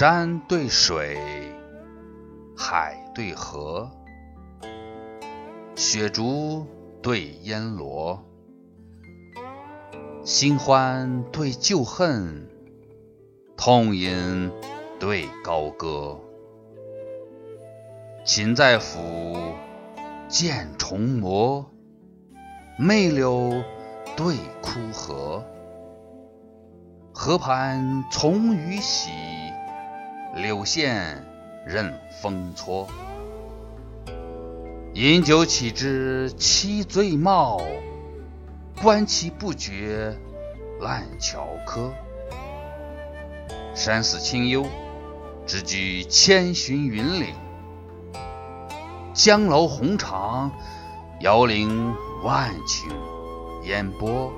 山对水，海对河，雪竹对烟萝，新欢对旧恨，痛饮对高歌。秦在府，剑重磨，媚柳对枯荷。河畔从雨洗，柳线任风搓。饮酒岂知其醉貌，观其不觉烂樵柯。山寺清幽，直居千寻云岭；江楼红场，遥领万顷烟波。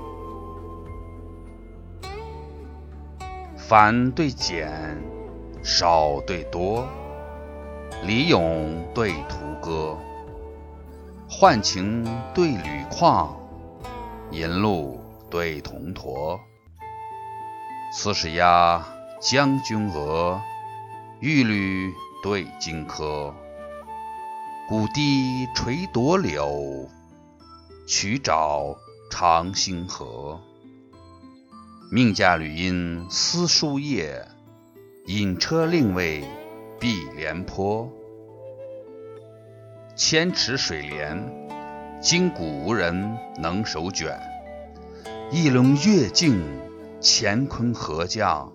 繁对简，少对多，李咏对屠歌，浣情对吕况，银鹿对铜驼。刺史押将军额，玉履对荆轲。古堤垂夺柳，曲沼长星河。命驾吕因思书夜，引车令尉碧连坡。千尺水帘，今古无人能手卷。一轮月镜，乾坤合将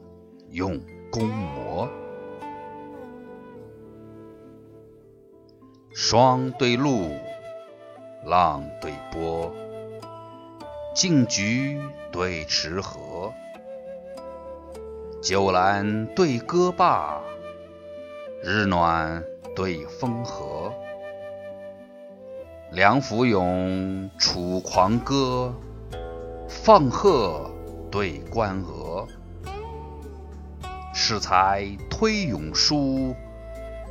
用弓磨。霜对露，浪对波。静菊对池河，酒阑对歌罢，日暖对风和。梁甫咏楚狂歌，放鹤对关鹅。适才推咏书，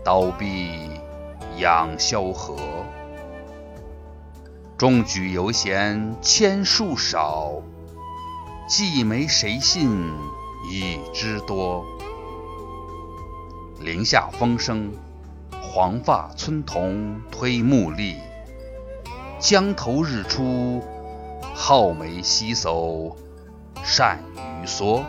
刀笔养萧何。中举犹嫌千树少，寄梅谁信已知多。林下风声，黄发村童推木犁；江头日出，皓眉犀叟鳝鱼梭。